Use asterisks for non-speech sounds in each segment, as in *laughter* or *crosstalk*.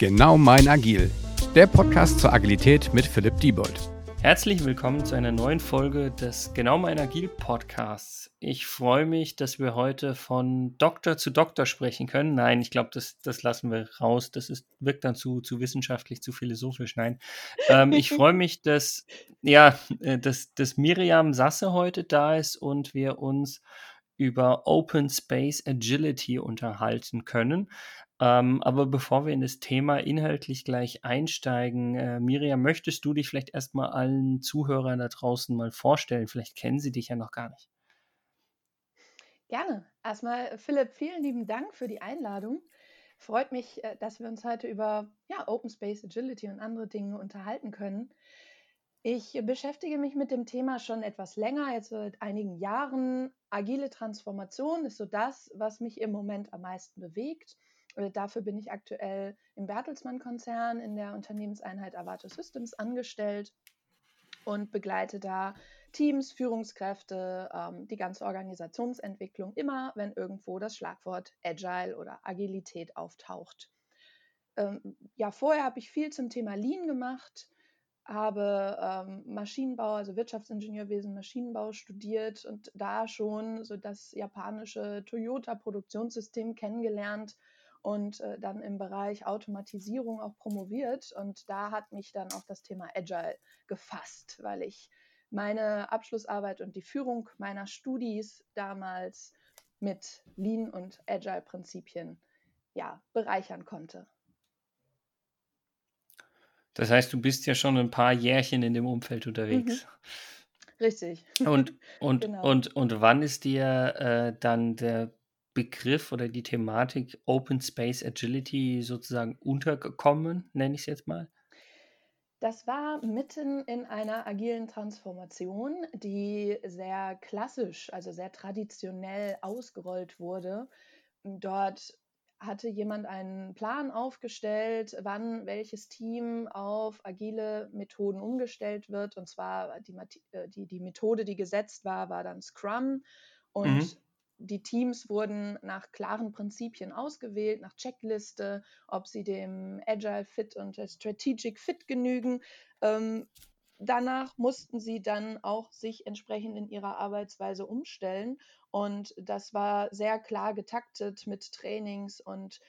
Genau mein Agil, der Podcast zur Agilität mit Philipp Diebold. Herzlich willkommen zu einer neuen Folge des Genau mein Agil Podcasts. Ich freue mich, dass wir heute von Doktor zu Doktor sprechen können. Nein, ich glaube, das, das lassen wir raus. Das ist, wirkt dann zu, zu wissenschaftlich, zu philosophisch. Nein. Ähm, ich *laughs* freue mich, dass, ja, äh, dass, dass Miriam Sasse heute da ist und wir uns über Open Space Agility unterhalten können. Ähm, aber bevor wir in das Thema inhaltlich gleich einsteigen, äh, Miriam, möchtest du dich vielleicht erstmal allen Zuhörern da draußen mal vorstellen? Vielleicht kennen sie dich ja noch gar nicht. Gerne. Erstmal, Philipp, vielen lieben Dank für die Einladung. Freut mich, äh, dass wir uns heute über ja, Open Space Agility und andere Dinge unterhalten können. Ich beschäftige mich mit dem Thema schon etwas länger, jetzt seit einigen Jahren. Agile Transformation ist so das, was mich im Moment am meisten bewegt. Äh, dafür bin ich aktuell im Bertelsmann-Konzern in der Unternehmenseinheit Avato Systems angestellt und begleite da Teams, Führungskräfte, ähm, die ganze Organisationsentwicklung, immer wenn irgendwo das Schlagwort Agile oder Agilität auftaucht. Ähm, ja, vorher habe ich viel zum Thema Lean gemacht, habe ähm, Maschinenbau, also Wirtschaftsingenieurwesen, Maschinenbau studiert und da schon so das japanische Toyota-Produktionssystem kennengelernt und äh, dann im Bereich Automatisierung auch promoviert. Und da hat mich dann auch das Thema Agile gefasst, weil ich meine Abschlussarbeit und die Führung meiner Studis damals mit Lean und Agile-Prinzipien ja, bereichern konnte. Das heißt, du bist ja schon ein paar Jährchen in dem Umfeld unterwegs. Mhm. Richtig. Und, *laughs* und, genau. und, und wann ist dir äh, dann der Begriff oder die Thematik Open Space Agility sozusagen untergekommen, nenne ich es jetzt mal? Das war mitten in einer agilen Transformation, die sehr klassisch, also sehr traditionell ausgerollt wurde. Dort hatte jemand einen Plan aufgestellt, wann welches Team auf agile Methoden umgestellt wird. Und zwar die, äh, die, die Methode, die gesetzt war, war dann Scrum. Und mhm die Teams wurden nach klaren Prinzipien ausgewählt, nach Checkliste, ob sie dem Agile Fit und der Strategic Fit genügen. Ähm, danach mussten sie dann auch sich entsprechend in ihrer Arbeitsweise umstellen. Und das war sehr klar getaktet mit Trainings und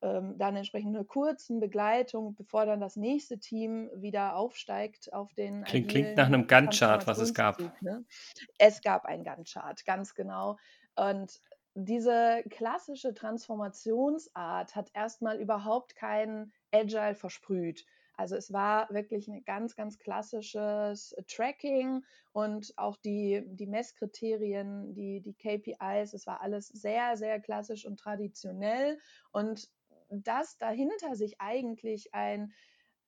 ähm, dann entsprechend einer kurzen Begleitung, bevor dann das nächste Team wieder aufsteigt auf den. Klingt, klingt nach einem Gantt-Chart, was es gab. Ne? Es gab ein Gantt-Chart, ganz genau. Und diese klassische Transformationsart hat erstmal überhaupt kein Agile versprüht. Also es war wirklich ein ganz, ganz klassisches Tracking und auch die, die Messkriterien, die, die KPIs, es war alles sehr, sehr klassisch und traditionell. Und dass dahinter sich eigentlich ein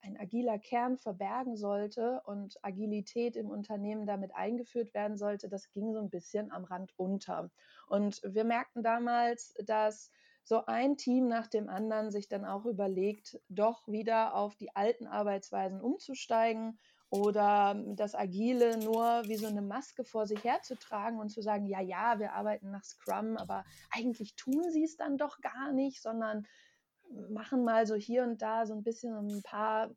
ein agiler Kern verbergen sollte und Agilität im Unternehmen damit eingeführt werden sollte, das ging so ein bisschen am Rand unter. Und wir merkten damals, dass so ein Team nach dem anderen sich dann auch überlegt, doch wieder auf die alten Arbeitsweisen umzusteigen oder das Agile nur wie so eine Maske vor sich herzutragen und zu sagen, ja, ja, wir arbeiten nach Scrum, aber eigentlich tun sie es dann doch gar nicht, sondern machen mal so hier und da so ein bisschen ein paar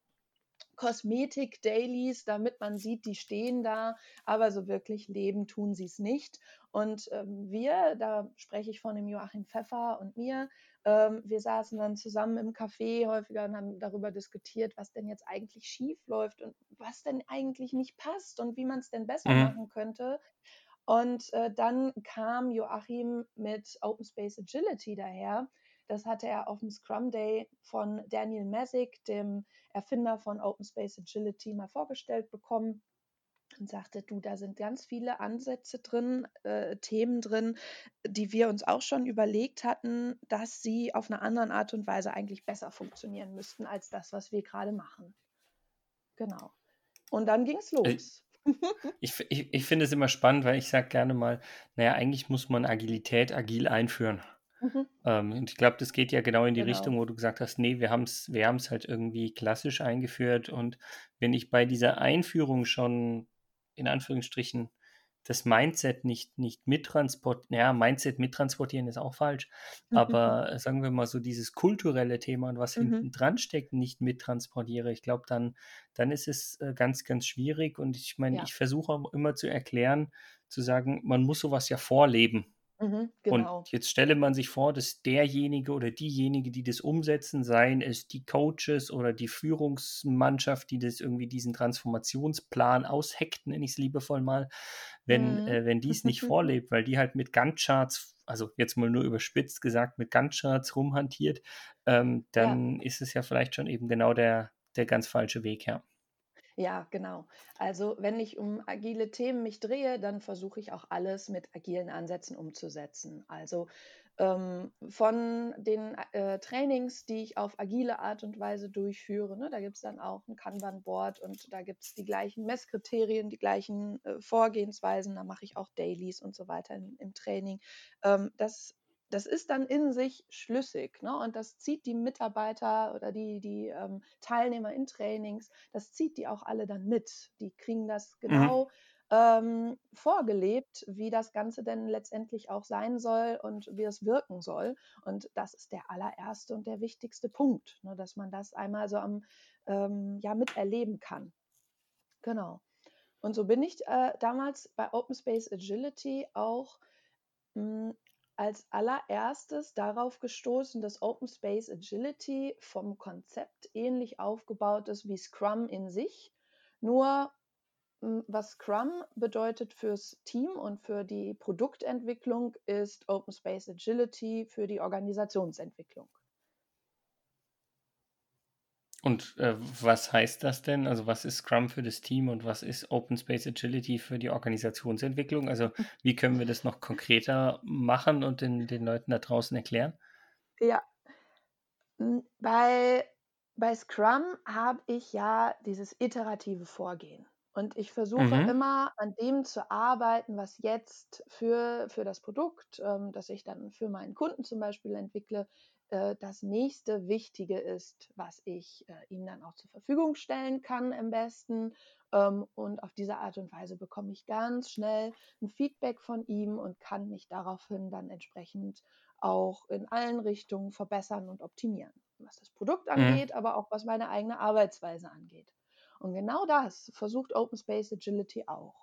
Kosmetik-Dailies, damit man sieht, die stehen da, aber so wirklich leben tun sie es nicht. Und ähm, wir, da spreche ich von dem Joachim Pfeffer und mir, ähm, wir saßen dann zusammen im Café häufiger und haben darüber diskutiert, was denn jetzt eigentlich schief läuft und was denn eigentlich nicht passt und wie man es denn besser mhm. machen könnte. Und äh, dann kam Joachim mit Open Space Agility daher das hatte er auf dem Scrum Day von Daniel Messick, dem Erfinder von Open Space Agility, mal vorgestellt bekommen und sagte, du, da sind ganz viele Ansätze drin, äh, Themen drin, die wir uns auch schon überlegt hatten, dass sie auf eine andere Art und Weise eigentlich besser funktionieren müssten als das, was wir gerade machen. Genau. Und dann ging es los. *laughs* Ich, ich, ich finde es immer spannend, weil ich sage gerne mal, naja, eigentlich muss man Agilität agil einführen. Mhm. Ähm, und ich glaube, das geht ja genau in die genau. Richtung, wo du gesagt hast, nee, wir haben es wir halt irgendwie klassisch eingeführt. Und wenn ich bei dieser Einführung schon in Anführungsstrichen das Mindset nicht, nicht mittransportieren, ja, Mindset mittransportieren ist auch falsch, aber sagen wir mal so dieses kulturelle Thema und was hinten mhm. dran steckt, nicht mittransportiere, ich glaube, dann, dann ist es äh, ganz, ganz schwierig und ich meine, ja. ich versuche auch immer zu erklären, zu sagen, man muss sowas ja vorleben. Mhm, genau. Und jetzt stelle man sich vor, dass derjenige oder diejenige, die das umsetzen, seien es die Coaches oder die Führungsmannschaft, die das irgendwie diesen Transformationsplan ausheckt, nenne ich es liebevoll mal, wenn, mhm. äh, wenn die es nicht *laughs* vorlebt, weil die halt mit Gantt-Charts, also jetzt mal nur überspitzt gesagt, mit Gantt-Charts rumhantiert, ähm, dann ja. ist es ja vielleicht schon eben genau der, der ganz falsche Weg, ja. Ja, genau. Also wenn ich um agile Themen mich drehe, dann versuche ich auch alles mit agilen Ansätzen umzusetzen. Also ähm, von den äh, Trainings, die ich auf agile Art und Weise durchführe, ne, da gibt es dann auch ein Kanban-Board und da gibt es die gleichen Messkriterien, die gleichen äh, Vorgehensweisen, da mache ich auch Dailies und so weiter im, im Training. Ähm, das das ist dann in sich schlüssig. Ne? Und das zieht die Mitarbeiter oder die, die ähm, Teilnehmer in Trainings, das zieht die auch alle dann mit. Die kriegen das mhm. genau mhm. ähm, vorgelebt, wie das Ganze denn letztendlich auch sein soll und wie es wirken soll. Und das ist der allererste und der wichtigste Punkt, ne? dass man das einmal so am ähm, ja, miterleben kann. Genau. Und so bin ich äh, damals bei Open Space Agility auch mh, hm, als allererstes darauf gestoßen, dass Open Space Agility vom Konzept ähnlich aufgebaut ist wie Scrum in sich. Nur hm, was Scrum bedeutet fürs Team und für die Produktentwicklung, ist Open Space Agility für die Organisationsentwicklung. Und äh, was heißt das denn? Also was ist Scrum für das Team und was ist Open Space Agility für die Organisationsentwicklung? Also *laughs* wie können wir das noch konkreter machen und den, den Leuten da draußen erklären? Ja, hm, bei, bei Scrum habe ich ja dieses iterative Vorgehen. Und ich versuche mhm. immer an dem zu arbeiten, was jetzt für, für das Produkt, ähm, das ich dann für meinen Kunden zum Beispiel entwickle, äh, das nächste Wichtige ist, was ich äh, ihm dann auch zur Verfügung stellen kann am besten. Ähm, und auf diese Art und Weise bekomme ich ganz schnell ein Feedback von ihm und kann mich daraufhin dann entsprechend auch in allen Richtungen verbessern und optimieren, was das Produkt mhm. angeht, mhm. aber auch was meine eigene Arbeitsweise angeht. Und genau das versucht Open Space Agility auch.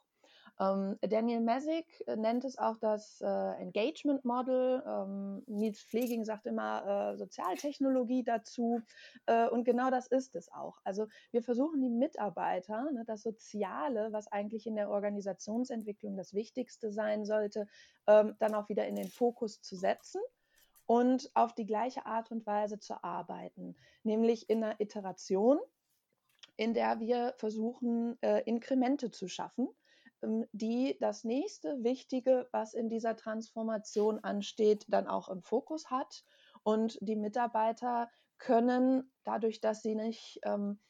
Ähm, Daniel Messick äh, nennt es auch das äh, Engagement Model. Ähm, Nils Pfleging sagt immer äh, Sozialtechnologie dazu. Äh, und genau das ist es auch. Also wir versuchen die Mitarbeiter, ne, das Soziale, was eigentlich in der Organisationsentwicklung das Wichtigste sein sollte, ähm, dann auch wieder in den Fokus zu setzen und auf die gleiche Art und Weise zu arbeiten, nämlich in einer Iteration, in der wir versuchen, äh, Inkremente zu schaffen die das nächste Wichtige, was in dieser Transformation ansteht, dann auch im Fokus hat. Und die Mitarbeiter können dadurch, dass sie nicht ähm,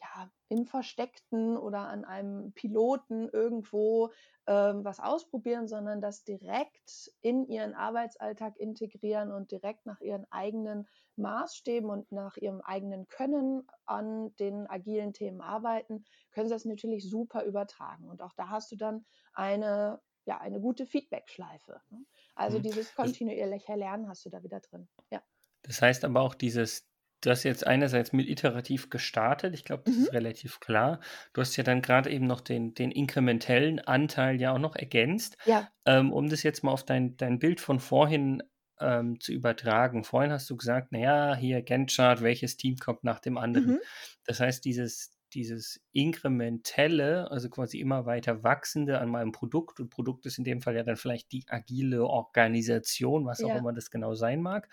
ja, im Versteckten oder an einem Piloten irgendwo ähm, was ausprobieren, sondern das direkt in ihren Arbeitsalltag integrieren und direkt nach ihren eigenen Maßstäben und nach ihrem eigenen Können an den agilen Themen arbeiten, können sie das natürlich super übertragen. Und auch da hast du dann eine, ja, eine gute Feedback-Schleife. Ne? Also mhm. dieses kontinuierliche Lernen hast du da wieder drin. Ja. Das heißt aber auch dieses Du hast jetzt einerseits mit iterativ gestartet, ich glaube, das mhm. ist relativ klar. Du hast ja dann gerade eben noch den, den inkrementellen Anteil ja auch noch ergänzt. Ja. Ähm, um das jetzt mal auf dein, dein Bild von vorhin ähm, zu übertragen. Vorhin hast du gesagt, naja, hier Gantt-Chart, welches Team kommt nach dem anderen. Mhm. Das heißt, dieses, dieses inkrementelle, also quasi immer weiter wachsende an meinem Produkt und Produkt ist in dem Fall ja dann vielleicht die agile Organisation, was auch immer das genau sein mag,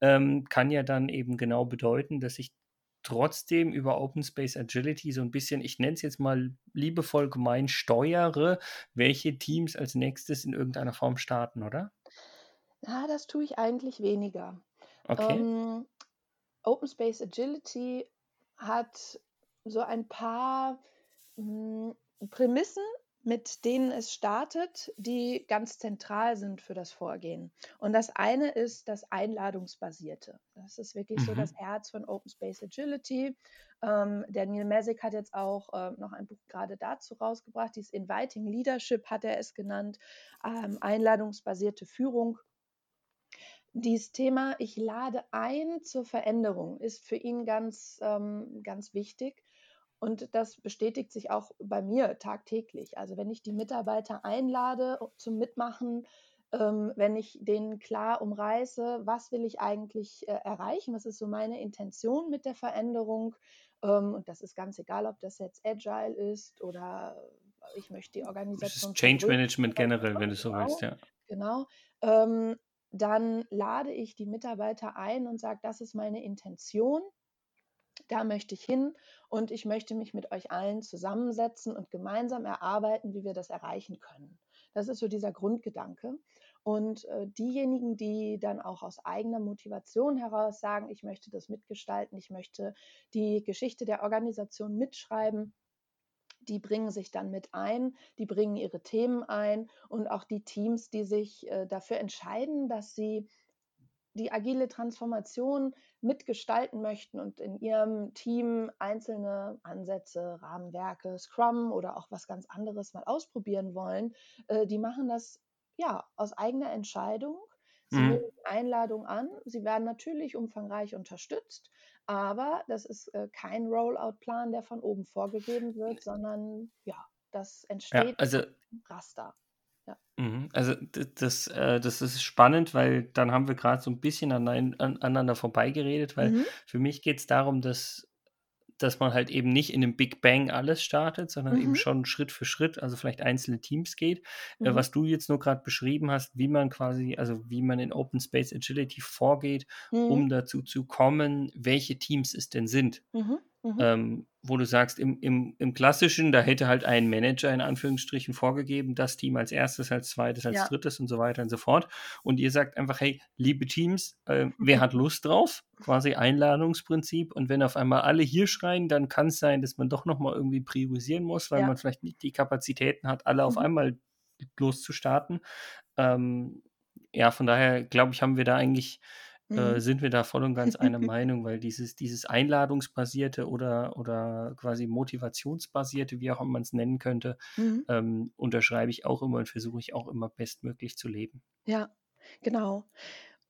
ähm, kann ja dann eben genau bedeuten, dass ich trotzdem über Open Space Agility so ein bisschen, ich nenne es jetzt mal liebevoll gemein, steuere, welche Teams als nächstes in irgendeiner Form starten, oder? Na, das tue ich eigentlich weniger. Okay. Ähm, Open Space Agility hat so ein paar mh, hm, Prämissen, mit denen es startet, die ganz zentral sind für das Vorgehen. Und das eine ist das Einladungsbasierte. Das ist wirklich mhm. so das Herz von Open Space Agility. Ähm, der Neil Messick hat jetzt auch äh, noch ein Buch gerade dazu rausgebracht, dieses Inviting Leadership hat er es genannt, ähm, einladungsbasierte Führung. Dieses Thema, ich lade ein zur Veränderung, ist für ihn ganz, ähm, ganz wichtig. Und das bestätigt sich auch bei mir tagtäglich. Also wenn ich die Mitarbeiter einlade zum Mitmachen, ähm, wenn ich denen klar umreiße, was will ich eigentlich äh, erreichen, was ist so meine Intention mit der Veränderung. Ähm, und das ist ganz egal, ob das jetzt Agile ist oder ich möchte die Organisation. Change Management generell, wenn du so genau, willst, ja. Genau. Ähm, dann lade ich die Mitarbeiter ein und sage, das ist meine Intention da möchte ich hin und ich möchte mich mit euch allen zusammensetzen und gemeinsam erarbeiten, wie wir das erreichen können. Das ist so dieser Grundgedanke. Und äh, diejenigen, die dann auch aus eigener Motivation heraus sagen, ich möchte das mitgestalten, ich möchte die Geschichte der Organisation mitschreiben, die bringen sich dann mit ein, die bringen ihre Themen ein und auch die Teams, die sich äh, dafür entscheiden, dass sie die agile Transformation mitgestalten möchten und in ihrem Team einzelne Ansätze, Rahmenwerke, Scrum oder auch was ganz anderes mal ausprobieren wollen, äh, die machen das ja aus eigener Entscheidung. Sie mhm. nehmen die Einladung an. Sie werden natürlich umfangreich unterstützt, aber das ist äh, kein Rollout-Plan, der von oben vorgegeben wird, sondern ja, das entsteht ja, also, Raster. Ja. Mhm. Also das, äh, das ist spannend, weil dann haben wir gerade so ein bisschen anein, an, aneinander vorbeigeredet, weil mhm. für mich geht es darum, dass, dass man halt eben nicht in einem Big Bang alles startet, sondern mhm. eben schon Schritt für Schritt, also vielleicht einzelne Teams geht. Äh, mhm. Was du jetzt nur gerade beschrieben hast, wie man quasi, also wie man in Open Space Agility vorgeht, um mhm. dazu zu kommen, welche Teams es denn sind. Mhm. Mhm. Ähm, wo du sagst, im, im, im Klassischen, da hätte halt ein Manager in Anführungsstrichen vorgegeben, das Team als erstes, als zweites, als ja. drittes und so weiter und so fort. Und ihr sagt einfach, hey, liebe Teams, äh, wer hat Lust drauf? Quasi Einladungsprinzip. Und wenn auf einmal alle hier schreien, dann kann es sein, dass man doch nochmal irgendwie priorisieren muss, weil ja. man vielleicht nicht die Kapazitäten hat, alle mhm. auf einmal loszustarten. Ähm, ja, von daher glaube ich, haben wir da eigentlich äh, mhm. sind wir da voll und ganz einer *laughs* Meinung, weil dieses, dieses Einladungsbasierte oder, oder quasi Motivationsbasierte, wie auch immer man es nennen könnte, mhm. ähm, unterschreibe ich auch immer und versuche ich auch immer bestmöglich zu leben. Ja, genau.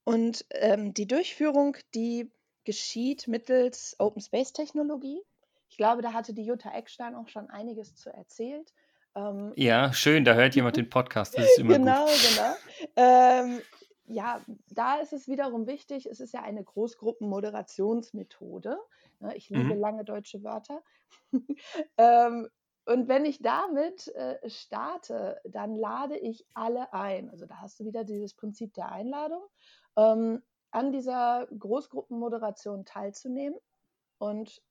Und ähm, die Durchführung, die geschieht mittels Open Space Technologie. Ich glaube, da hatte die Jutta Eckstein auch schon einiges zu erzählt. Ähm, ja, schön, da hört jemand den Podcast, das ist immer genau, gut. *laughs* Genau, genau. Ähm, ja, da ist es wiederum wichtig, es ist ja eine Großgruppenmoderationsmethode. Ne? Ich liebe mhm. lange deutsche Wörter. *laughs* ähm, und wenn ich damit äh, starte, dann lade ich alle ein. Also da hast du wieder dieses Prinzip der Einladung, ähm, an dieser Großgruppenmoderation teilzunehmen. Und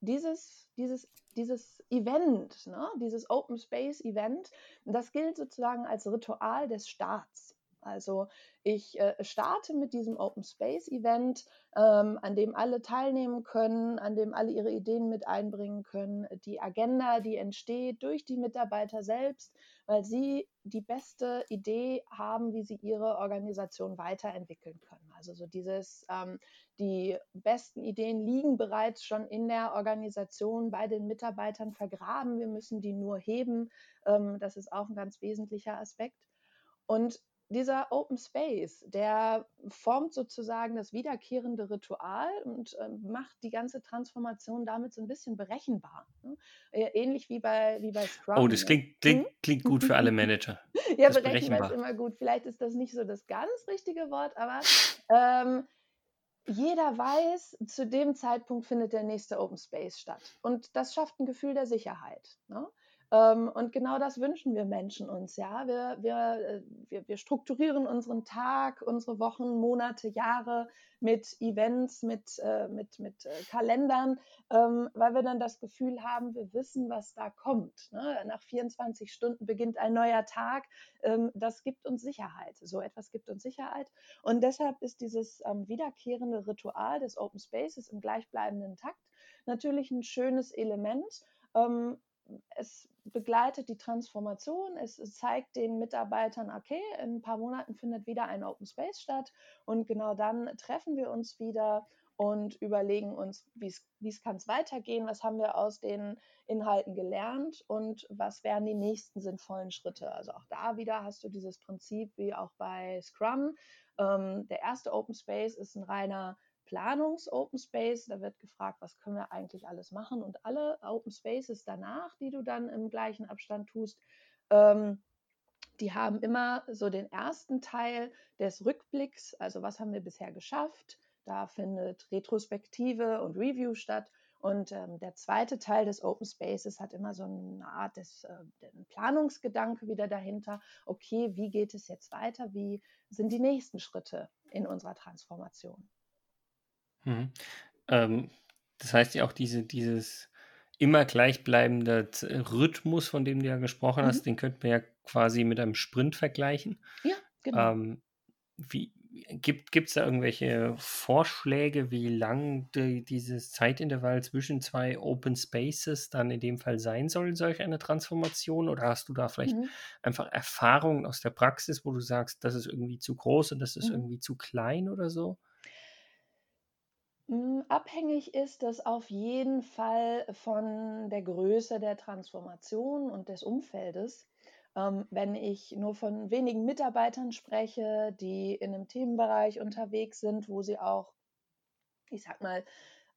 dieses, dieses, dieses Event, ne, dieses Open Space Event, das gilt sozusagen als Ritual des Starts. Also ich äh, starte mit diesem Open Space Event, ähm, an dem alle teilnehmen können, an dem alle ihre Ideen mit einbringen können. Die Agenda, die entsteht durch die Mitarbeiter selbst, weil sie die beste Idee haben, wie sie ihre Organisation weiterentwickeln können. Also so dieses, ähm, die besten Ideen liegen bereits schon in der Organisation bei den Mitarbeitern vergraben. Wir müssen die nur heben. Ähm, das ist auch ein ganz wesentlicher Aspekt. Und dieser Open Space, der formt sozusagen das wiederkehrende Ritual und äh, macht die ganze Transformation damit so ein bisschen berechenbar. Ne? Ähnlich wie bei, wie bei Scrum. Oh, das ne? klingt, klingt, hm? klingt *laughs* gut für alle Manager. *laughs* ja, das berechenbar ist immer gut. Vielleicht ist das nicht so das ganz richtige Wort, aber ähm, jeder weiß, zu dem Zeitpunkt findet der nächste Open Space statt. Und das schafft ein Gefühl der Sicherheit. Ne? Ähm, und genau das wünschen wir Menschen uns. Ja? Wir, wir, äh, wir, wir strukturieren unseren Tag, unsere Wochen, Monate, Jahre mit Events, mit, äh, mit, mit äh, Kalendern, ähm, weil wir dann das Gefühl haben, wir wissen, was da kommt. Ne? Nach 24 Stunden beginnt ein neuer Tag. Ähm, das gibt uns Sicherheit. So etwas gibt uns Sicherheit. Und deshalb ist dieses wiederkehrende Ritual des Open Spaces im gleichbleibenden Takt natürlich ein schönes Element es begleitet die Transformation, es zeigt den Mitarbeitern, okay, in ein paar Monaten findet wieder ein Open Space statt und genau dann treffen wir uns wieder und überlegen uns, wie es kann es weitergehen, was haben wir aus den Inhalten gelernt und was wären die nächsten sinnvollen Schritte. Also auch da wieder hast du dieses Prinzip wie auch bei Scrum. Ähm, der erste Open Space ist ein reiner Planungs-Open Space. Da wird gefragt, was können wir eigentlich alles machen und alle Open Spaces danach, die du dann im gleichen Abstand tust, ähm, die haben immer so den ersten Teil des Rückblicks, also was haben wir bisher geschafft, da findet Retrospektive und Review statt. Und ähm, der zweite Teil des Open Spaces hat immer so eine Art des äh, Planungsgedanke wieder dahinter. Okay, wie geht es jetzt weiter? Wie sind die nächsten Schritte in unserer Transformation? Mhm. Ähm, das heißt ja auch diese, dieses immer gleichbleibende Rhythmus, von dem du ja gesprochen mhm. hast, den könnte man ja quasi mit einem Sprint vergleichen. Ja, genau. Ähm, wie, Gibt es da irgendwelche Vorschläge, wie lang die, dieses Zeitintervall zwischen zwei Open Spaces dann in dem Fall sein soll, solch eine Transformation? Oder hast du da vielleicht mhm. einfach Erfahrungen aus der Praxis, wo du sagst, das ist irgendwie zu groß und das ist mhm. irgendwie zu klein oder so? Abhängig ist das auf jeden Fall von der Größe der Transformation und des Umfeldes. Ähm, wenn ich nur von wenigen Mitarbeitern spreche, die in einem Themenbereich unterwegs sind, wo sie auch, ich sag mal,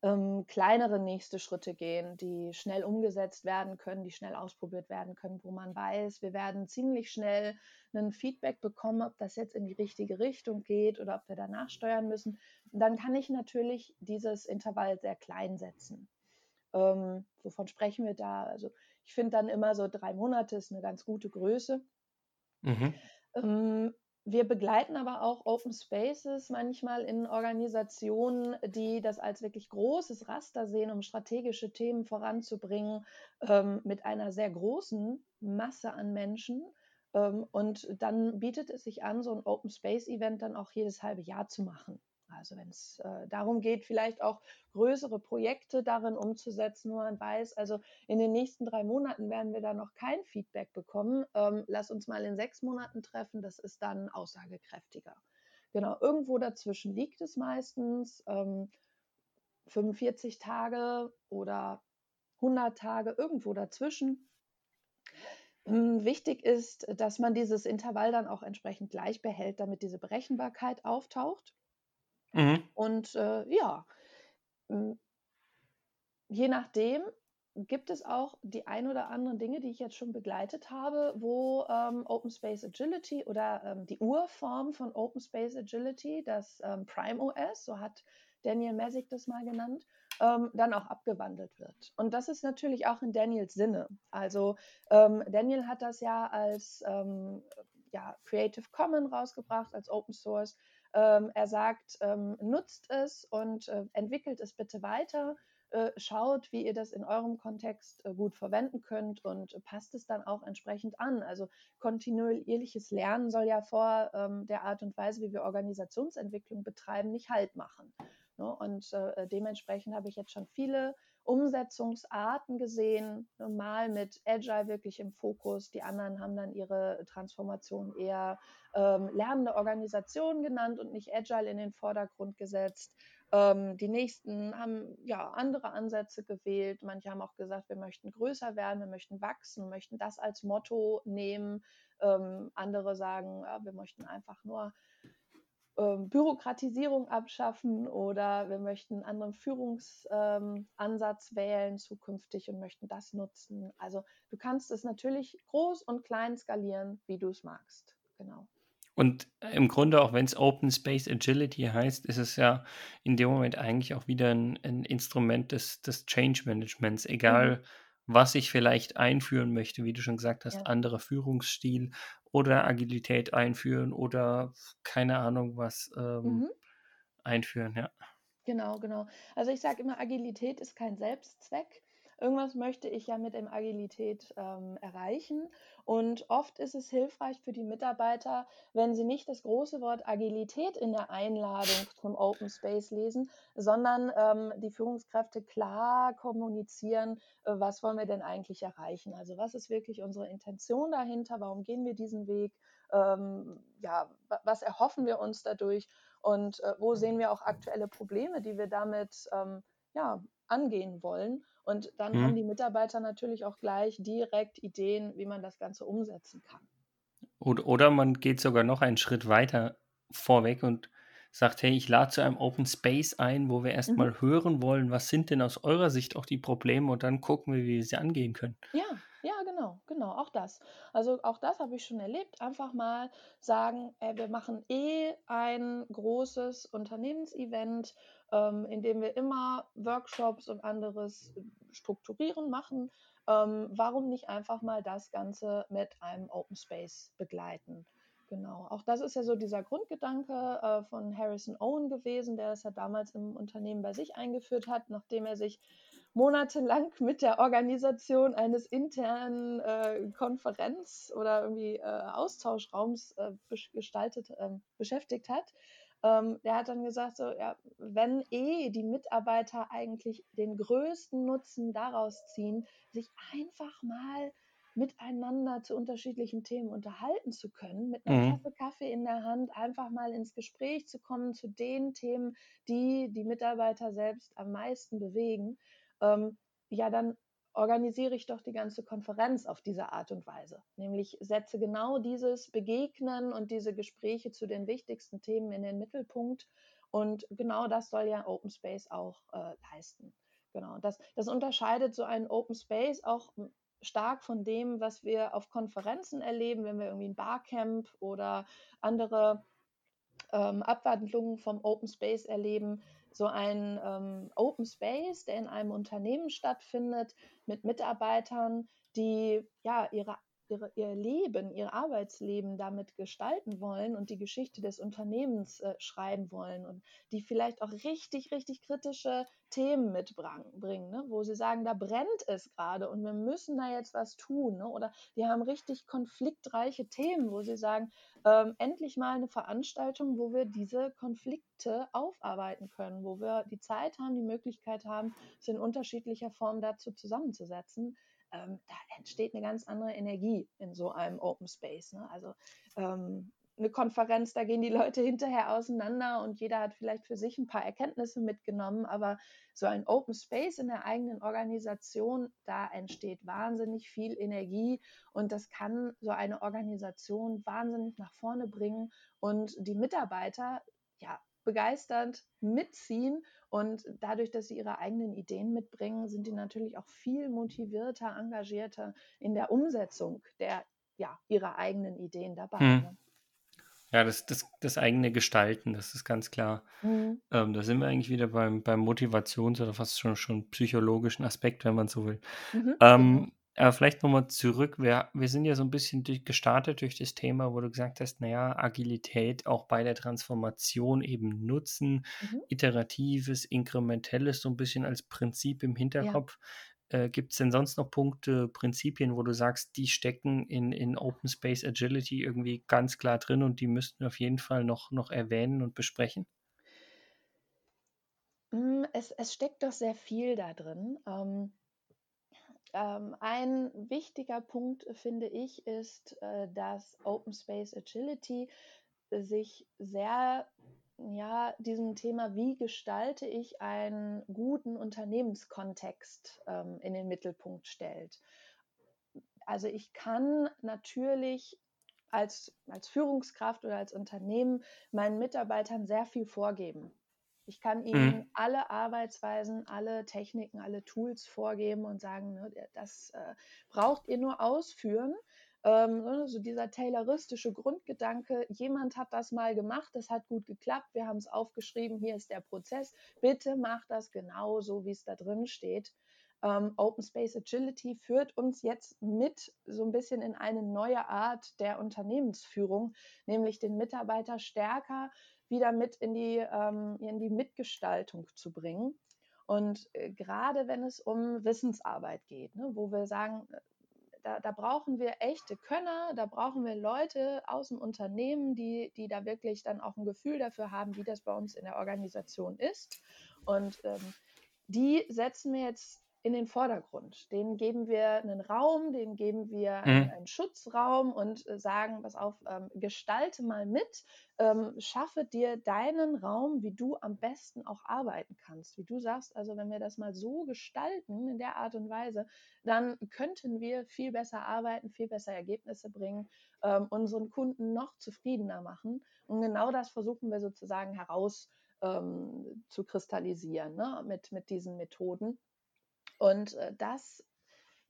ähm, kleinere nächste Schritte gehen, die schnell umgesetzt werden können, die schnell ausprobiert werden können, wo man weiß, wir werden ziemlich schnell ein Feedback bekommen, ob das jetzt in die richtige Richtung geht oder ob wir danach steuern müssen, dann kann ich natürlich dieses Intervall sehr klein setzen. Ähm, wovon sprechen wir da? Also ich finde dann immer so drei Monate ist eine ganz gute Größe. Mhm. Ähm, wir begleiten aber auch Open Spaces manchmal in Organisationen, die das als wirklich großes Raster sehen, um strategische Themen voranzubringen, ähm, mit einer sehr großen Masse an Menschen. Ähm, und dann bietet es sich an, so ein Open Space Event dann auch jedes halbe Jahr zu machen. Also wenn es äh, darum geht, vielleicht auch größere Projekte darin umzusetzen, wo man weiß, also in den nächsten drei Monaten werden wir da noch kein Feedback bekommen. Ähm, lass uns mal in sechs Monaten treffen, das ist dann aussagekräftiger. Genau, irgendwo dazwischen liegt es meistens. Ähm, 45 Tage oder 100 Tage, irgendwo dazwischen. Hm, wichtig ist, dass man dieses Intervall dann auch entsprechend gleich behält, damit diese Berechenbarkeit auftaucht. Mhm. Und äh, ja, hm, je nachdem gibt es auch die ein oder anderen Dinge, die ich jetzt schon begleitet habe, wo ähm, Open Space Agility oder ähm, die Urform von Open Space Agility, das ähm, Prime OS, so hat Daniel Messick das mal genannt, ähm, dann auch abgewandelt wird. Und das ist natürlich auch in Daniels Sinne. Also ähm, Daniel hat das ja als ähm, ja, Creative Commons rausgebracht, als Open Source. Ähm, er sagt, ähm, nutzt es und äh, entwickelt es bitte weiter. Äh, schaut, wie ihr das in eurem Kontext äh, gut verwenden könnt und passt es dann auch entsprechend an. Also kontinuierliches Lernen soll ja vor ähm, der Art und Weise, wie wir Organisationsentwicklung betreiben, nicht Halt machen. Ne? Und äh, dementsprechend habe ich jetzt schon viele Umsetzungsarten gesehen, mal mit Agile wirklich im Fokus. Die anderen haben dann ihre Transformation eher ähm, lernende Organisationen genannt und nicht Agile in den Vordergrund gesetzt. Ähm, die nächsten haben ja andere Ansätze gewählt. Manche haben auch gesagt, wir möchten größer werden, wir möchten wachsen, wir möchten das als Motto nehmen. Ähm, andere sagen, ja, wir möchten einfach nur ähm, Bürokratisierung abschaffen oder wir möchten einen anderen Führungsansatz ähm, wählen zukünftig und möchten das nutzen. Also du kannst es natürlich groß und klein skalieren, wie du es magst. Genau. Und im Grunde, auch wenn es Open Space Agility heißt, ist es ja in dem Moment eigentlich auch wieder ein, ein Instrument des, des Change Managements, egal mhm. was ich vielleicht einführen möchte, wie du schon gesagt hast, ja. anderer Führungsstil oder Agilität einführen oder keine Ahnung was ähm, mhm. einführen, ja. Genau, genau. Also ich sage immer, Agilität ist kein Selbstzweck. Irgendwas möchte ich ja mit dem Agilität ähm, erreichen. Und oft ist es hilfreich für die Mitarbeiter, wenn sie nicht das große Wort Agilität in der Einladung zum Open Space lesen, sondern ähm, die Führungskräfte klar kommunizieren, äh, was wollen wir denn eigentlich erreichen. Also was ist wirklich unsere Intention dahinter, warum gehen wir diesen Weg, ähm, ja, was erhoffen wir uns dadurch und äh, wo sehen wir auch aktuelle Probleme, die wir damit ähm, ja, angehen wollen. Und dann mhm. haben die Mitarbeiter natürlich auch gleich direkt Ideen, wie man das Ganze umsetzen kann. Oder, man geht sogar noch einen Schritt weiter vorweg und sagt, hey, ich lade zu einem Open Space ein, wo wir erstmal mhm. hören wollen, was sind denn aus eurer Sicht auch die Probleme und dann gucken wir, wie wir sie angehen können. Ja, genau, genau, auch das. Also auch das habe ich schon erlebt. Einfach mal sagen, äh, wir machen eh ein großes Unternehmensevent, ähm, in dem wir immer Workshops und anderes äh, strukturieren machen. Ähm, warum nicht einfach mal das Ganze mit einem Open Space begleiten? Genau, auch das ist ja so dieser Grundgedanke äh, von Harrison Owen gewesen, der es ja damals im Unternehmen bei sich eingeführt hat, nachdem er sich monatelang mit der Organisation eines internen äh, Konferenz- oder irgendwie äh, Austauschraums äh, gestaltet, ähm, beschäftigt hat. Ähm, der hat dann gesagt, so, ja, wenn eh die Mitarbeiter eigentlich den größten Nutzen daraus ziehen, sich einfach mal miteinander zu unterschiedlichen Themen unterhalten zu können, mit einer mhm. Tasse Kaffee in der Hand einfach mal ins Gespräch zu kommen zu den Themen, die die Mitarbeiter selbst am meisten bewegen, ähm, ja, dann organisiere ich doch die ganze Konferenz auf diese Art und Weise. Nämlich setze genau dieses Begegnen und diese Gespräche zu den wichtigsten Themen in den Mittelpunkt. Und genau das soll ja Open Space auch äh, leisten. Genau, das, das unterscheidet so einen Open Space auch stark von dem, was wir auf Konferenzen erleben, wenn wir irgendwie ein Barcamp oder andere ähm, Abwandlungen vom Open Space erleben. So ein ähm, Open Space, der in einem Unternehmen stattfindet, mit Mitarbeitern, die ja ihre ihre, ihr Leben, ihr Arbeitsleben damit gestalten wollen und die Geschichte des Unternehmens äh, schreiben wollen und die vielleicht auch richtig, richtig kritische Themen mitbringen, ne? wo sie sagen, da brennt es gerade und wir müssen da jetzt was tun. Ne? Oder die haben richtig konfliktreiche Themen, wo sie sagen, ähm, endlich mal eine Veranstaltung, wo wir diese Konflikte aufarbeiten können, wo wir die Zeit haben, die Möglichkeit haben, es in unterschiedlicher Form dazu zusammenzusetzen ähm, da entsteht eine ganz andere Energie in so einem Open Space. Ne? Also ähm, eine Konferenz, da gehen die Leute hinterher auseinander und jeder hat vielleicht für sich ein paar Erkenntnisse mitgenommen, aber so ein Open Space in der eigenen Organisation, da entsteht wahnsinnig viel Energie und das kann so eine Organisation wahnsinnig nach vorne bringen und die Mitarbeiter ja begeisternd mitziehen und dadurch, dass sie ihre eigenen Ideen mitbringen, sind die natürlich auch viel motivierter, engagierter in der Umsetzung der ja, ihrer eigenen Ideen dabei. Hm. Ne? Ja, das, das, das eigene Gestalten, das ist ganz klar. Mhm. Ähm, da sind wir eigentlich wieder beim, beim Motivations- oder fast schon, schon psychologischen Aspekt, wenn man so will. Mhm. Ähm, Aber vielleicht nochmal zurück. Wir, wir sind ja so ein bisschen durch, gestartet durch das Thema, wo du gesagt hast, naja, Agilität auch bei der Transformation eben nutzen, mhm. iteratives, inkrementelles, so ein bisschen als Prinzip im Hinterkopf. Ja. Äh, Gibt es denn sonst noch Punkte, Prinzipien, wo du sagst, die stecken in, in Open Space Agility irgendwie ganz klar drin und die müssten wir auf jeden Fall noch, noch erwähnen und besprechen? Hm, es, es steckt doch sehr viel da drin. Ähm, ähm, ein wichtiger Punkt, finde ich, ist, äh, dass Open Space Agility sich sehr ja, diesem Thema, wie gestalte ich einen guten Unternehmenskontext ähm, in den Mittelpunkt stellt. Also ich kann natürlich als, als Führungskraft oder als Unternehmen meinen Mitarbeitern sehr viel vorgeben. Ich kann ihnen mhm. alle Arbeitsweisen, alle Techniken, alle Tools vorgeben und sagen, ne, das äh, braucht ihr nur ausführen. Ähm, ne, so dieser tayloristische Grundgedanke, jemand hat das mal gemacht, das hat gut geklappt, wir haben es aufgeschrieben, hier ist der Prozess, bitte macht das genau so, wie es da drin steht. Ähm, Open Space Agility führt uns jetzt mit so ein bisschen in eine neue Art der Unternehmensführung, nämlich den Mitarbeiter stärker wieder mit in die, ähm, in die Mitgestaltung zu bringen. Und äh, gerade wenn es um Wissensarbeit geht, ne, wo wir sagen, äh, da, da, brauchen wir echte Könner, da brauchen wir Leute aus dem Unternehmen, die, die da wirklich dann auch ein Gefühl dafür haben, wie das bei uns in der Organisation ist. Und ähm, die setzen wir jetzt in den Vordergrund. Denen geben wir einen Raum, denen geben wir mhm. einen, einen, Schutzraum und äh, sagen, pass auf, ähm, gestalte mal mit, ähm, schaffe dir deinen Raum, wie du am besten auch arbeiten kannst. Wie du sagst, also wenn wir das mal so gestalten, in der Art und Weise, dann könnten wir viel besser arbeiten, viel besser Ergebnisse bringen, ähm, unseren Kunden noch zufriedener machen. Und genau das versuchen wir sozusagen heraus ähm, zu kristallisieren ne, mit, mit diesen Methoden. Und äh, das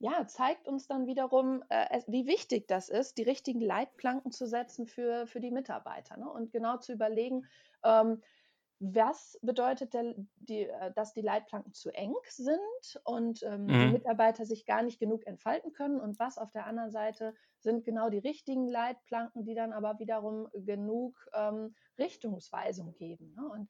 ja, zeigt uns dann wiederum, äh, wie wichtig das ist, die richtigen Leitplanken zu setzen für, für die Mitarbeiter ne? und genau zu überlegen, ähm, was bedeutet, der, die, äh, dass die Leitplanken zu eng sind und ähm, mhm. die Mitarbeiter sich gar nicht genug entfalten können und was auf der anderen Seite sind genau die richtigen Leitplanken, die dann aber wiederum genug ähm, Richtungsweisung geben. Ne? Und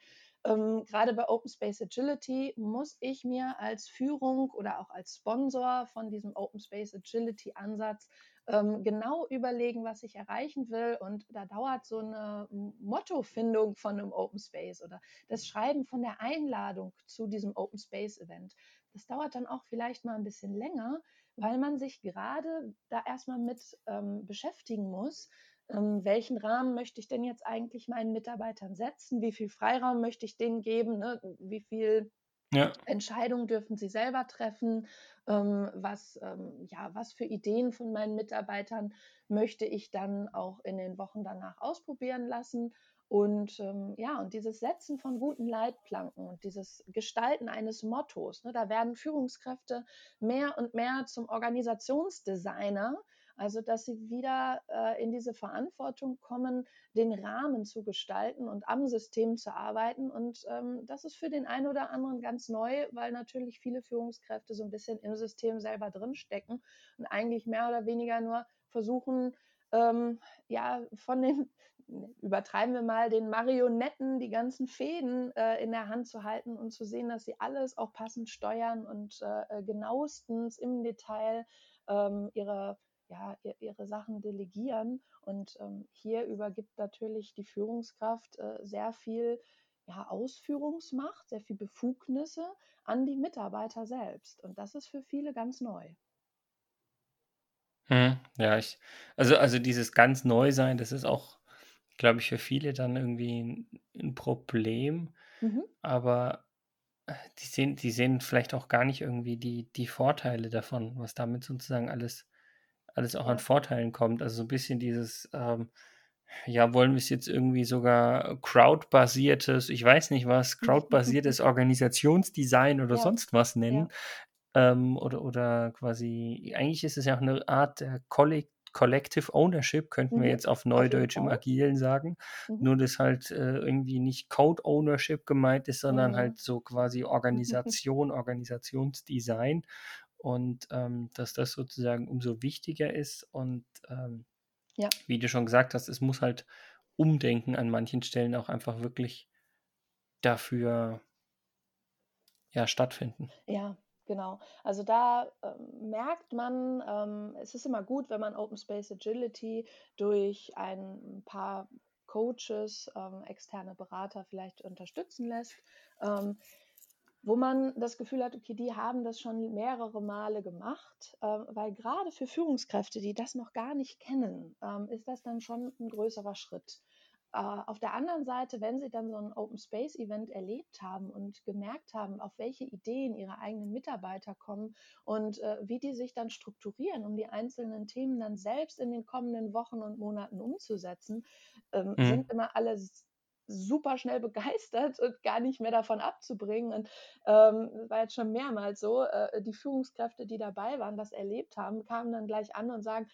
ähm, gerade bei Open Space Agility muss ich mir als Führung oder auch als Sponsor von diesem Open Space Agility Ansatz ähm, genau überlegen, was ich erreichen will. Und da dauert so eine Mottofindung von einem Open Space oder das Schreiben von der Einladung zu diesem Open Space Event. Das dauert dann auch vielleicht mal ein bisschen länger, weil man sich gerade da erstmal mit ähm, beschäftigen muss, ähm, welchen Rahmen möchte ich denn jetzt eigentlich meinen Mitarbeitern setzen? Wie viel Freiraum möchte ich denen geben? Ne? Wie viel ja. Entscheidungen dürfen sie selber treffen? Ähm, was, ähm, ja, was für Ideen von meinen Mitarbeitern möchte ich dann auch in den Wochen danach ausprobieren lassen? Und ähm, ja, und dieses Setzen von guten Leitplanken und dieses Gestalten eines Mottos, ne, da werden Führungskräfte mehr und mehr zum Organisationsdesigner, also, dass sie wieder äh, in diese Verantwortung kommen, den Rahmen zu gestalten und am System zu arbeiten. Und ähm, das ist für den einen oder anderen ganz neu, weil natürlich viele Führungskräfte so ein bisschen im System selber drinstecken und eigentlich mehr oder weniger nur versuchen, ähm, ja, von den *laughs* übertreiben wir mal, den Marionetten die ganzen Fäden äh, in der Hand zu halten und zu sehen, dass sie alles auch passend steuern und äh, genauestens im Detail ähm, ihre ja, ihre Sachen delegieren. Und ähm, hier übergibt natürlich die Führungskraft äh, sehr viel ja, Ausführungsmacht, sehr viel Befugnisse an die Mitarbeiter selbst. Und das ist für viele ganz neu. Hm, ja, ich, also, also dieses ganz neu sein, das ist auch, glaube ich, für viele dann irgendwie ein, ein Problem. Mhm. Aber äh, die sehen, die sehen vielleicht auch gar nicht irgendwie die, die Vorteile davon, was damit sozusagen alles alles auch an Vorteilen kommt. Also so ein bisschen dieses, ähm, ja, wollen wir es jetzt irgendwie sogar crowdbasiertes, ich weiß nicht was, crowdbasiertes *laughs* Organisationsdesign oder ja. sonst was nennen. Ja. Ähm, oder, oder quasi, eigentlich ist es ja auch eine Art der Kollektiv Collective Ownership, könnten mhm. wir jetzt auf Neudeutsch im Agilen sagen. Mhm. Nur, dass halt äh, irgendwie nicht Code Ownership gemeint ist, sondern mhm. halt so quasi Organisation, *laughs* Organisationsdesign und ähm, dass das sozusagen umso wichtiger ist und ähm, ja. wie du schon gesagt hast, es muss halt Umdenken an manchen Stellen auch einfach wirklich dafür ja, stattfinden. Ja, genau. Also da ähm, merkt man, ähm, es ist immer gut, wenn man Open Space Agility durch ein paar Coaches, ähm, externe Berater vielleicht unterstützen lässt. Wo man das Gefühl hat, okay, die haben das schon mehrere Male gemacht, äh, weil gerade für Führungskräfte, die das noch gar nicht kennen, ähm, ist das dann schon ein größerer Schritt. Äh, auf der anderen Seite, wenn Sie dann so ein Open Space Event erlebt haben und gemerkt haben, auf welche Ideen Ihre eigenen Mitarbeiter kommen und äh, wie die sich dann strukturieren, um die einzelnen Themen dann selbst in den kommenden Wochen und Monaten umzusetzen, ähm, mhm. sind immer alle super schnell begeistert und gar nicht mehr davon abzubringen. Und ähm, das war jetzt schon mehrmals so, äh, die Führungskräfte, die dabei waren, das erlebt haben, kamen dann gleich an und sagen,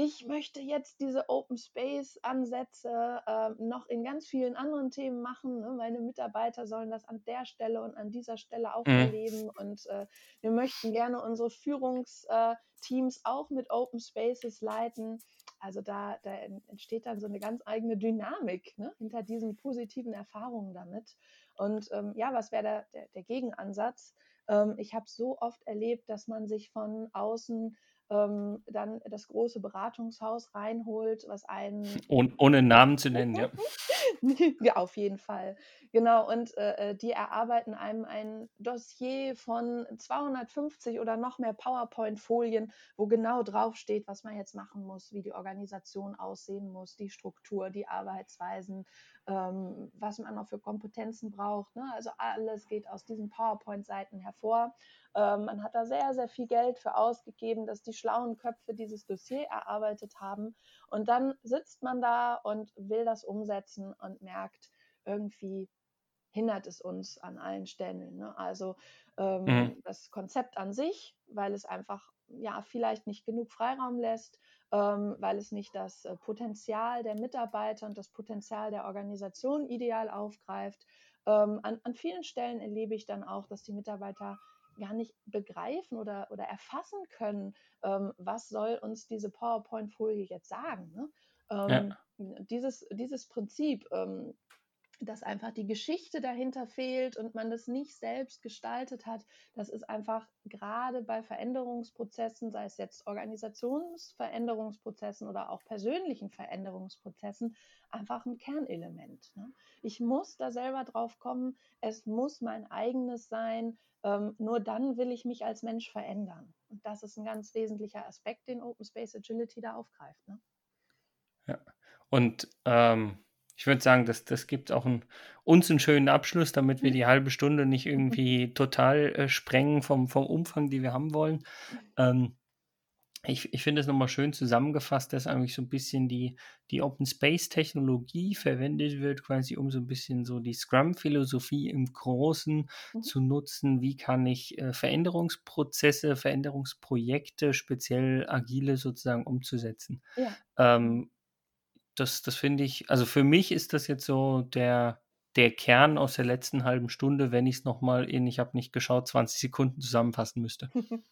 ich möchte jetzt diese Open Space Ansätze äh, noch in ganz vielen anderen Themen machen. Ne? Meine Mitarbeiter sollen das an der Stelle und an dieser Stelle auch mhm. erleben. Und äh, wir möchten gerne unsere Führungsteams äh, auch mit Open Spaces leiten. Also da, da entsteht dann so eine ganz eigene Dynamik ne? hinter diesen positiven Erfahrungen damit. Und ähm, ja, was wäre der, der, der, Gegenansatz? Ähm, ich habe so oft erlebt, dass man sich von außen ähm, dann das große Beratungshaus reinholt, was einen. *laughs* Oh, ohne Namen zu nennen, ja. *laughs* ja, auf jeden Fall. Genau, und äh, äh, die erarbeiten einem ein Dossier von 250 oder noch mehr PowerPoint-Folien, wo genau draufsteht, was man jetzt machen muss, wie die Organisation aussehen muss, die Struktur, die Arbeitsweisen, ähm, was man noch für Kompetenzen braucht. Ne? Also alles geht aus diesen PowerPoint-Seiten hervor. Ähm, man hat da sehr, sehr viel Geld für ausgegeben, dass die schlauen Köpfe dieses Dossier erarbeitet haben. Und dann sitzt man da und will das umsetzen und merkt, irgendwie hindert es uns an allen Stellen. Ne? Also ähm, mhm. das Konzept an sich, weil es einfach ja vielleicht nicht genug Freiraum lässt, ähm, weil es nicht das äh, Potenzial der Mitarbeiter und das Potenzial der Organisation ideal aufgreift. Ähm, an, an vielen Stellen erlebe ich dann auch, dass die Mitarbeiter gar nicht begreifen oder, oder erfassen können, ähm, was soll uns diese PowerPoint-Folie jetzt sagen. Ne? Ähm, ja. dieses, dieses Prinzip, ähm, dass einfach die Geschichte dahinter fehlt und man das nicht selbst gestaltet hat, das ist einfach gerade bei Veränderungsprozessen, sei es jetzt Organisationsveränderungsprozessen oder auch persönlichen Veränderungsprozessen, einfach ein Kernelement. Ne? Ich muss da selber drauf kommen, es muss mein eigenes sein, ähm, nur dann will ich mich als Mensch verändern. Und das ist ein ganz wesentlicher Aspekt, den Open Space Agility da aufgreift. Ne? Ja, und ähm, ich würde sagen, das, das gibt auch ein, uns einen schönen Abschluss, damit wir die halbe Stunde nicht irgendwie total äh, sprengen vom, vom Umfang, die wir haben wollen. Ähm, ich, ich finde es nochmal schön zusammengefasst, dass eigentlich so ein bisschen die, die Open Space Technologie verwendet wird, quasi um so ein bisschen so die Scrum-Philosophie im Großen mhm. zu nutzen. Wie kann ich äh, Veränderungsprozesse, Veränderungsprojekte, speziell agile sozusagen umzusetzen? Ja. Ähm, das, das finde ich, also für mich ist das jetzt so der, der Kern aus der letzten halben Stunde, wenn ich es nochmal in, ich habe nicht geschaut, 20 Sekunden zusammenfassen müsste. *laughs*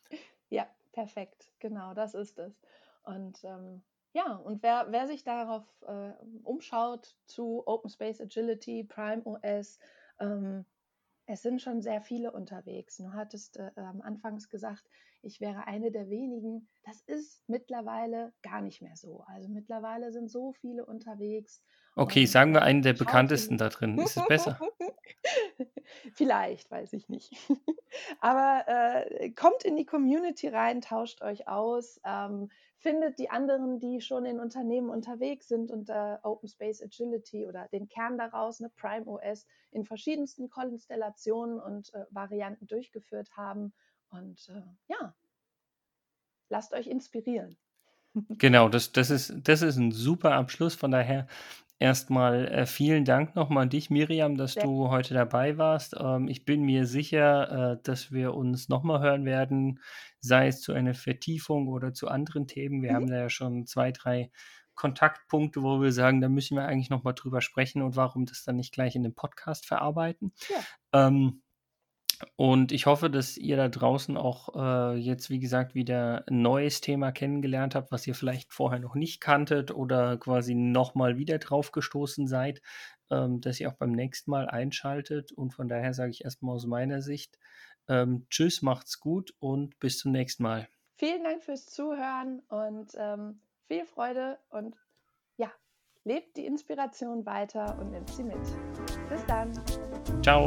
ja, perfekt, genau, das ist es. Und ähm, ja, und wer, wer sich darauf äh, umschaut zu Open Space Agility, Prime OS, ähm, es sind schon sehr viele unterwegs. Du hattest äh, anfangs gesagt, ich wäre eine der wenigen. Das ist mittlerweile gar nicht mehr so. Also mittlerweile sind so viele unterwegs. Okay, sagen wir einen der bekanntesten da drin. Ist es besser? *laughs* Vielleicht, weiß ich nicht. *laughs* Aber äh, kommt in die Community rein, tauscht euch aus, ähm, findet die anderen, die schon in Unternehmen unterwegs sind unter Open Space Agility oder den Kern daraus, ne, Prime OS, in verschiedensten Konstellationen und äh, Varianten durchgeführt haben. Und äh, ja, lasst euch inspirieren. *laughs* Genau, das, das, ist, das ist ein super Abschluss. Von daher erstmal äh, vielen Dank nochmal an dich, Miriam, dass Sehr. du heute dabei warst. Ähm, ich bin mir sicher, äh, dass wir uns nochmal hören werden, sei es zu einer Vertiefung oder zu anderen Themen. Wir mhm. haben da ja schon zwei, drei Kontaktpunkte, wo wir sagen, da müssen wir eigentlich nochmal drüber sprechen und warum das dann nicht gleich in dem Podcast verarbeiten. Ja. Ähm, und ich hoffe, dass ihr da draußen auch äh, jetzt, wie gesagt, wieder ein neues Thema kennengelernt habt, was ihr vielleicht vorher noch nicht kanntet oder quasi nochmal wieder drauf gestoßen seid, ähm, dass ihr auch beim nächsten Mal einschaltet. Und von daher sage ich erstmal aus meiner Sicht, ähm, tschüss, macht's gut und bis zum nächsten Mal. Vielen Dank fürs Zuhören und ähm, viel Freude und ja, lebt die Inspiration weiter und nimmt sie mit. Bis dann. Ciao.